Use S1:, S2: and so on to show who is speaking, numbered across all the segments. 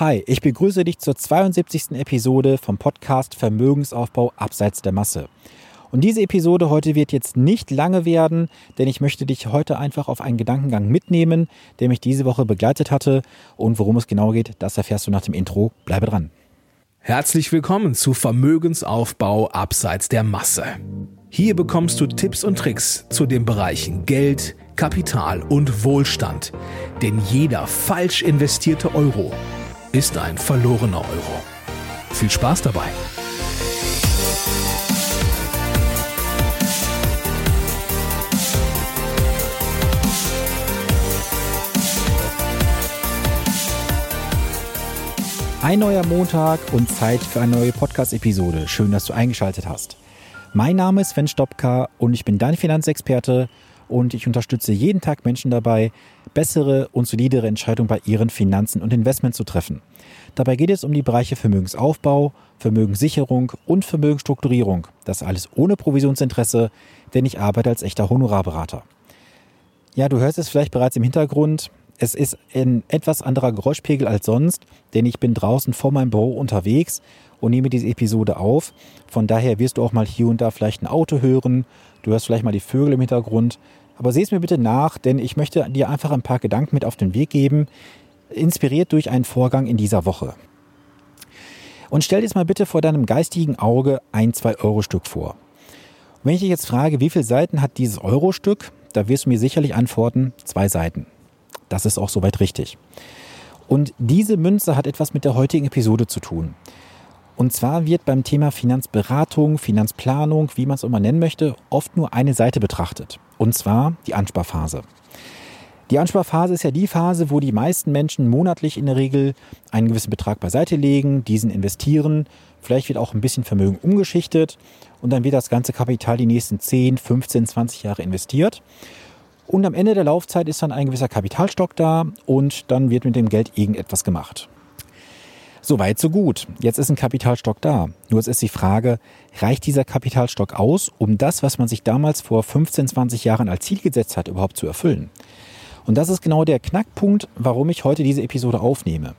S1: Hi, ich begrüße dich zur 72. Episode vom Podcast Vermögensaufbau abseits der Masse. Und diese Episode heute wird jetzt nicht lange werden, denn ich möchte dich heute einfach auf einen Gedankengang mitnehmen, der mich diese Woche begleitet hatte. Und worum es genau geht, das erfährst du nach dem Intro. Bleibe dran.
S2: Herzlich willkommen zu Vermögensaufbau abseits der Masse. Hier bekommst du Tipps und Tricks zu den Bereichen Geld, Kapital und Wohlstand. Denn jeder falsch investierte Euro ist ein verlorener Euro. Viel Spaß dabei!
S1: Ein neuer Montag und Zeit für eine neue Podcast-Episode. Schön, dass du eingeschaltet hast. Mein Name ist Sven Stopka und ich bin dein Finanzexperte und ich unterstütze jeden Tag Menschen dabei, bessere und solidere Entscheidungen bei ihren Finanzen und Investments zu treffen. Dabei geht es um die Bereiche Vermögensaufbau, Vermögenssicherung und Vermögensstrukturierung. Das alles ohne Provisionsinteresse, denn ich arbeite als echter Honorarberater. Ja, du hörst es vielleicht bereits im Hintergrund. Es ist ein etwas anderer Geräuschpegel als sonst, denn ich bin draußen vor meinem Büro unterwegs und nehme diese Episode auf. Von daher wirst du auch mal hier und da vielleicht ein Auto hören. Du hörst vielleicht mal die Vögel im Hintergrund. Aber seh es mir bitte nach, denn ich möchte dir einfach ein paar Gedanken mit auf den Weg geben, inspiriert durch einen Vorgang in dieser Woche. Und stell dir jetzt mal bitte vor deinem geistigen Auge ein 2-Euro-Stück vor. Und wenn ich dich jetzt frage, wie viele Seiten hat dieses Euro-Stück, da wirst du mir sicherlich antworten, zwei Seiten. Das ist auch soweit richtig. Und diese Münze hat etwas mit der heutigen Episode zu tun. Und zwar wird beim Thema Finanzberatung, Finanzplanung, wie man es immer nennen möchte, oft nur eine Seite betrachtet. Und zwar die Ansparphase. Die Ansparphase ist ja die Phase, wo die meisten Menschen monatlich in der Regel einen gewissen Betrag beiseite legen, diesen investieren, vielleicht wird auch ein bisschen Vermögen umgeschichtet und dann wird das ganze Kapital die nächsten 10, 15, 20 Jahre investiert. Und am Ende der Laufzeit ist dann ein gewisser Kapitalstock da und dann wird mit dem Geld irgendetwas gemacht. So weit, so gut. Jetzt ist ein Kapitalstock da. Nur es ist die Frage, reicht dieser Kapitalstock aus, um das, was man sich damals vor 15, 20 Jahren als Ziel gesetzt hat, überhaupt zu erfüllen? Und das ist genau der Knackpunkt, warum ich heute diese Episode aufnehme.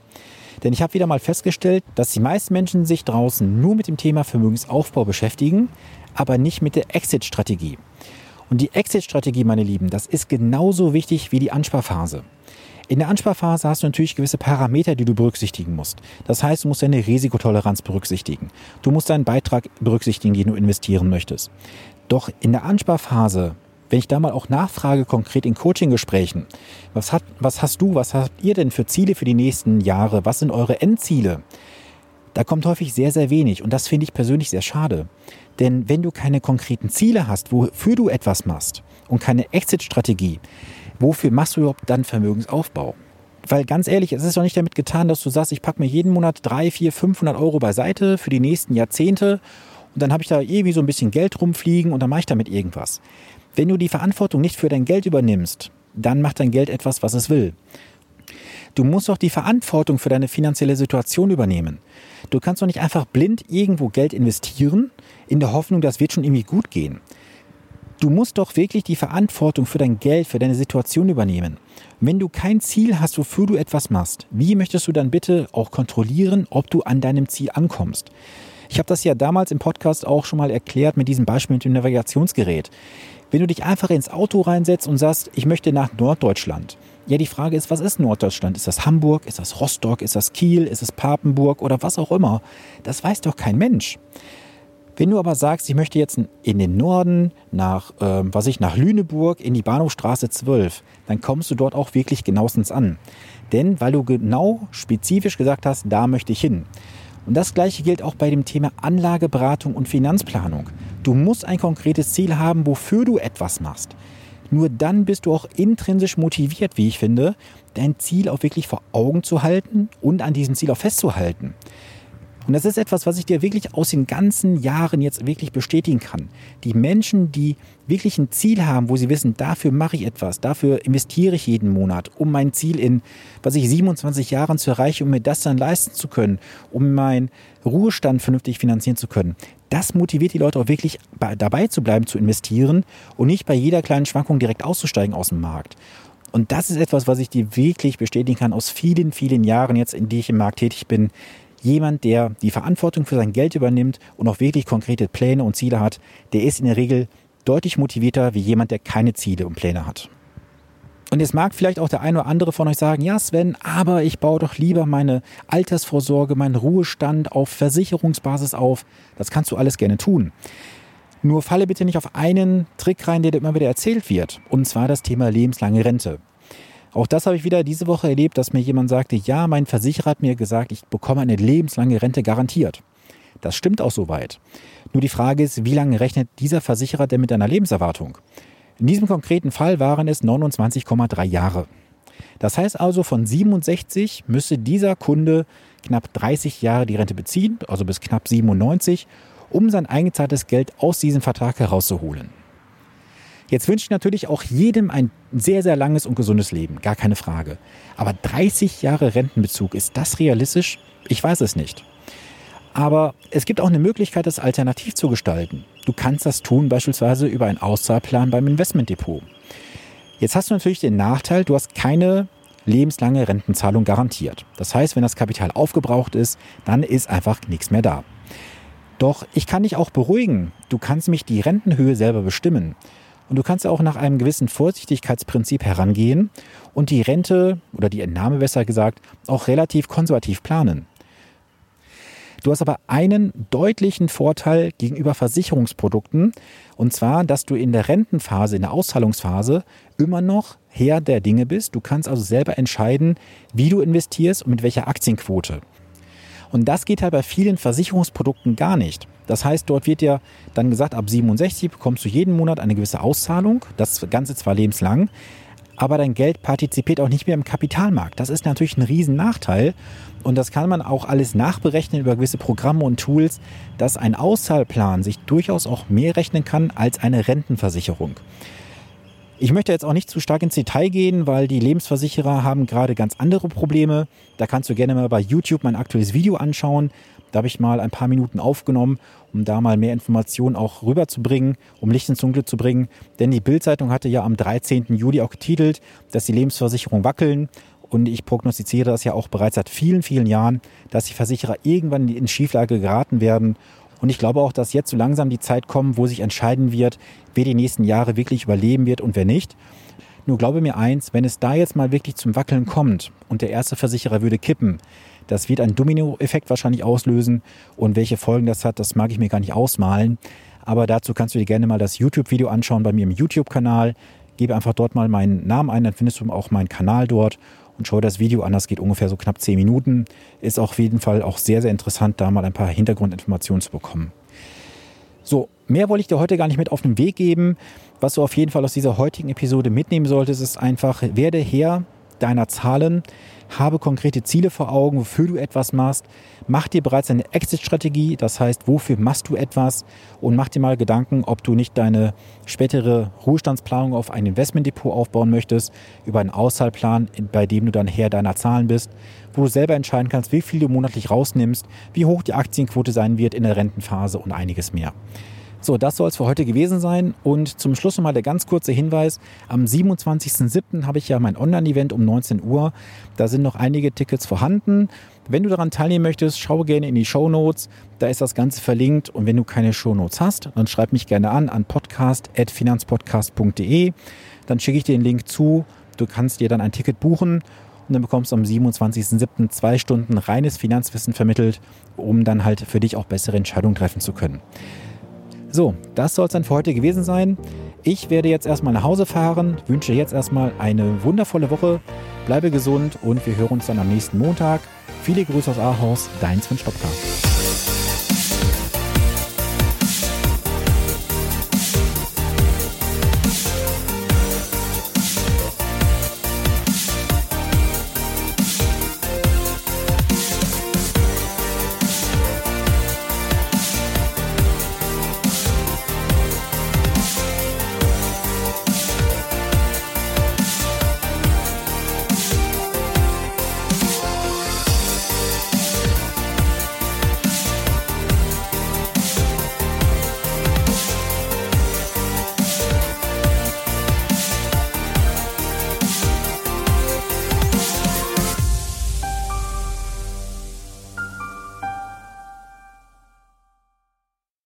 S1: Denn ich habe wieder mal festgestellt, dass die meisten Menschen sich draußen nur mit dem Thema Vermögensaufbau beschäftigen, aber nicht mit der Exit-Strategie. Und die Exit-Strategie, meine Lieben, das ist genauso wichtig wie die Ansparphase. In der Ansparphase hast du natürlich gewisse Parameter, die du berücksichtigen musst. Das heißt, du musst deine Risikotoleranz berücksichtigen. Du musst deinen Beitrag berücksichtigen, den du investieren möchtest. Doch in der Ansparphase, wenn ich da mal auch nachfrage, konkret in Coaching-Gesprächen, was, was hast du, was habt ihr denn für Ziele für die nächsten Jahre? Was sind eure Endziele? Da kommt häufig sehr, sehr wenig und das finde ich persönlich sehr schade. Denn wenn du keine konkreten Ziele hast, wofür du etwas machst und keine Exit-Strategie, wofür machst du überhaupt dann Vermögensaufbau? Weil ganz ehrlich, es ist doch nicht damit getan, dass du sagst, ich packe mir jeden Monat 3, 4, 500 Euro beiseite für die nächsten Jahrzehnte und dann habe ich da irgendwie so ein bisschen Geld rumfliegen und dann mache ich damit irgendwas. Wenn du die Verantwortung nicht für dein Geld übernimmst, dann macht dein Geld etwas, was es will. Du musst doch die Verantwortung für deine finanzielle Situation übernehmen. Du kannst doch nicht einfach blind irgendwo Geld investieren, in der Hoffnung, das wird schon irgendwie gut gehen. Du musst doch wirklich die Verantwortung für dein Geld, für deine Situation übernehmen. Wenn du kein Ziel hast, wofür du etwas machst, wie möchtest du dann bitte auch kontrollieren, ob du an deinem Ziel ankommst? Ich habe das ja damals im Podcast auch schon mal erklärt mit diesem Beispiel mit dem Navigationsgerät. Wenn du dich einfach ins Auto reinsetzt und sagst, ich möchte nach Norddeutschland. Ja, die Frage ist, was ist Norddeutschland? Ist das Hamburg? Ist das Rostock? Ist das Kiel? Ist es Papenburg oder was auch immer? Das weiß doch kein Mensch. Wenn du aber sagst, ich möchte jetzt in den Norden, nach, äh, was ich, nach Lüneburg, in die Bahnhofstraße 12, dann kommst du dort auch wirklich genauestens an. Denn weil du genau spezifisch gesagt hast, da möchte ich hin. Und das gleiche gilt auch bei dem Thema Anlageberatung und Finanzplanung. Du musst ein konkretes Ziel haben, wofür du etwas machst. Nur dann bist du auch intrinsisch motiviert, wie ich finde, dein Ziel auch wirklich vor Augen zu halten und an diesem Ziel auch festzuhalten. Und das ist etwas, was ich dir wirklich aus den ganzen Jahren jetzt wirklich bestätigen kann. Die Menschen, die wirklich ein Ziel haben, wo sie wissen, dafür mache ich etwas, dafür investiere ich jeden Monat, um mein Ziel in, was ich 27 Jahren zu erreichen, um mir das dann leisten zu können, um meinen Ruhestand vernünftig finanzieren zu können. Das motiviert die Leute auch wirklich dabei zu bleiben, zu investieren und nicht bei jeder kleinen Schwankung direkt auszusteigen aus dem Markt. Und das ist etwas, was ich dir wirklich bestätigen kann aus vielen, vielen Jahren jetzt, in die ich im Markt tätig bin. Jemand, der die Verantwortung für sein Geld übernimmt und auch wirklich konkrete Pläne und Ziele hat, der ist in der Regel deutlich motivierter wie jemand, der keine Ziele und Pläne hat. Und jetzt mag vielleicht auch der eine oder andere von euch sagen, ja Sven, aber ich baue doch lieber meine Altersvorsorge, meinen Ruhestand auf Versicherungsbasis auf. Das kannst du alles gerne tun. Nur falle bitte nicht auf einen Trick rein, der dir immer wieder erzählt wird. Und zwar das Thema lebenslange Rente. Auch das habe ich wieder diese Woche erlebt, dass mir jemand sagte, ja, mein Versicherer hat mir gesagt, ich bekomme eine lebenslange Rente garantiert. Das stimmt auch soweit. Nur die Frage ist, wie lange rechnet dieser Versicherer denn mit einer Lebenserwartung? In diesem konkreten Fall waren es 29,3 Jahre. Das heißt also, von 67 müsste dieser Kunde knapp 30 Jahre die Rente beziehen, also bis knapp 97, um sein eingezahltes Geld aus diesem Vertrag herauszuholen. Jetzt wünsche ich natürlich auch jedem ein sehr, sehr langes und gesundes Leben, gar keine Frage. Aber 30 Jahre Rentenbezug, ist das realistisch? Ich weiß es nicht. Aber es gibt auch eine Möglichkeit, das alternativ zu gestalten. Du kannst das tun beispielsweise über einen Auszahlplan beim Investmentdepot. Jetzt hast du natürlich den Nachteil, du hast keine lebenslange Rentenzahlung garantiert. Das heißt, wenn das Kapital aufgebraucht ist, dann ist einfach nichts mehr da. Doch ich kann dich auch beruhigen. Du kannst mich die Rentenhöhe selber bestimmen. Und du kannst auch nach einem gewissen Vorsichtigkeitsprinzip herangehen und die Rente oder die Entnahme besser gesagt auch relativ konservativ planen. Du hast aber einen deutlichen Vorteil gegenüber Versicherungsprodukten, und zwar, dass du in der Rentenphase, in der Auszahlungsphase immer noch Herr der Dinge bist. Du kannst also selber entscheiden, wie du investierst und mit welcher Aktienquote. Und das geht halt bei vielen Versicherungsprodukten gar nicht. Das heißt, dort wird ja dann gesagt, ab 67 bekommst du jeden Monat eine gewisse Auszahlung, das Ganze zwar lebenslang, aber dein Geld partizipiert auch nicht mehr im Kapitalmarkt. Das ist natürlich ein Riesennachteil. Und das kann man auch alles nachberechnen über gewisse Programme und Tools, dass ein Auszahlplan sich durchaus auch mehr rechnen kann als eine Rentenversicherung. Ich möchte jetzt auch nicht zu stark ins Detail gehen, weil die Lebensversicherer haben gerade ganz andere Probleme. Da kannst du gerne mal bei YouTube mein aktuelles Video anschauen. Da habe ich mal ein paar Minuten aufgenommen, um da mal mehr Informationen auch rüberzubringen, um Licht ins Dunkel zu bringen. Denn die Bildzeitung hatte ja am 13. Juli auch getitelt, dass die Lebensversicherungen wackeln. Und ich prognostiziere das ja auch bereits seit vielen, vielen Jahren, dass die Versicherer irgendwann in Schieflage geraten werden. Und ich glaube auch, dass jetzt so langsam die Zeit kommt, wo sich entscheiden wird, wer die nächsten Jahre wirklich überleben wird und wer nicht. Nur glaube mir eins, wenn es da jetzt mal wirklich zum Wackeln kommt und der erste Versicherer würde kippen, das wird einen Dominoeffekt wahrscheinlich auslösen. Und welche Folgen das hat, das mag ich mir gar nicht ausmalen. Aber dazu kannst du dir gerne mal das YouTube-Video anschauen bei mir im YouTube-Kanal. Gebe einfach dort mal meinen Namen ein, dann findest du auch meinen Kanal dort und schau das Video an. Das geht ungefähr so knapp 10 Minuten. Ist auf jeden Fall auch sehr, sehr interessant, da mal ein paar Hintergrundinformationen zu bekommen. So, mehr wollte ich dir heute gar nicht mit auf den Weg geben. Was du auf jeden Fall aus dieser heutigen Episode mitnehmen solltest, ist einfach, werde Herr deiner Zahlen, habe konkrete Ziele vor Augen, wofür du etwas machst, mach dir bereits eine Exit-Strategie, das heißt, wofür machst du etwas? Und mach dir mal Gedanken, ob du nicht deine spätere Ruhestandsplanung auf ein Investmentdepot aufbauen möchtest, über einen Auszahlplan, bei dem du dann Herr deiner Zahlen bist, wo du selber entscheiden kannst, wie viel du monatlich rausnimmst, wie hoch die Aktienquote sein wird in der Rentenphase und einiges mehr. So, das soll es für heute gewesen sein. Und zum Schluss nochmal der ganz kurze Hinweis. Am 27.07. habe ich ja mein Online-Event um 19 Uhr. Da sind noch einige Tickets vorhanden. Wenn du daran teilnehmen möchtest, schau gerne in die Show Notes. Da ist das Ganze verlinkt. Und wenn du keine Show Notes hast, dann schreib mich gerne an an podcast.finanzpodcast.de. Dann schicke ich dir den Link zu. Du kannst dir dann ein Ticket buchen und dann bekommst du am 27.07. zwei Stunden reines Finanzwissen vermittelt, um dann halt für dich auch bessere Entscheidungen treffen zu können. So, das soll es dann für heute gewesen sein. Ich werde jetzt erstmal nach Hause fahren, wünsche jetzt erstmal eine wundervolle Woche, bleibe gesund und wir hören uns dann am nächsten Montag. Viele Grüße aus Ahaus, dein Sven Stopka.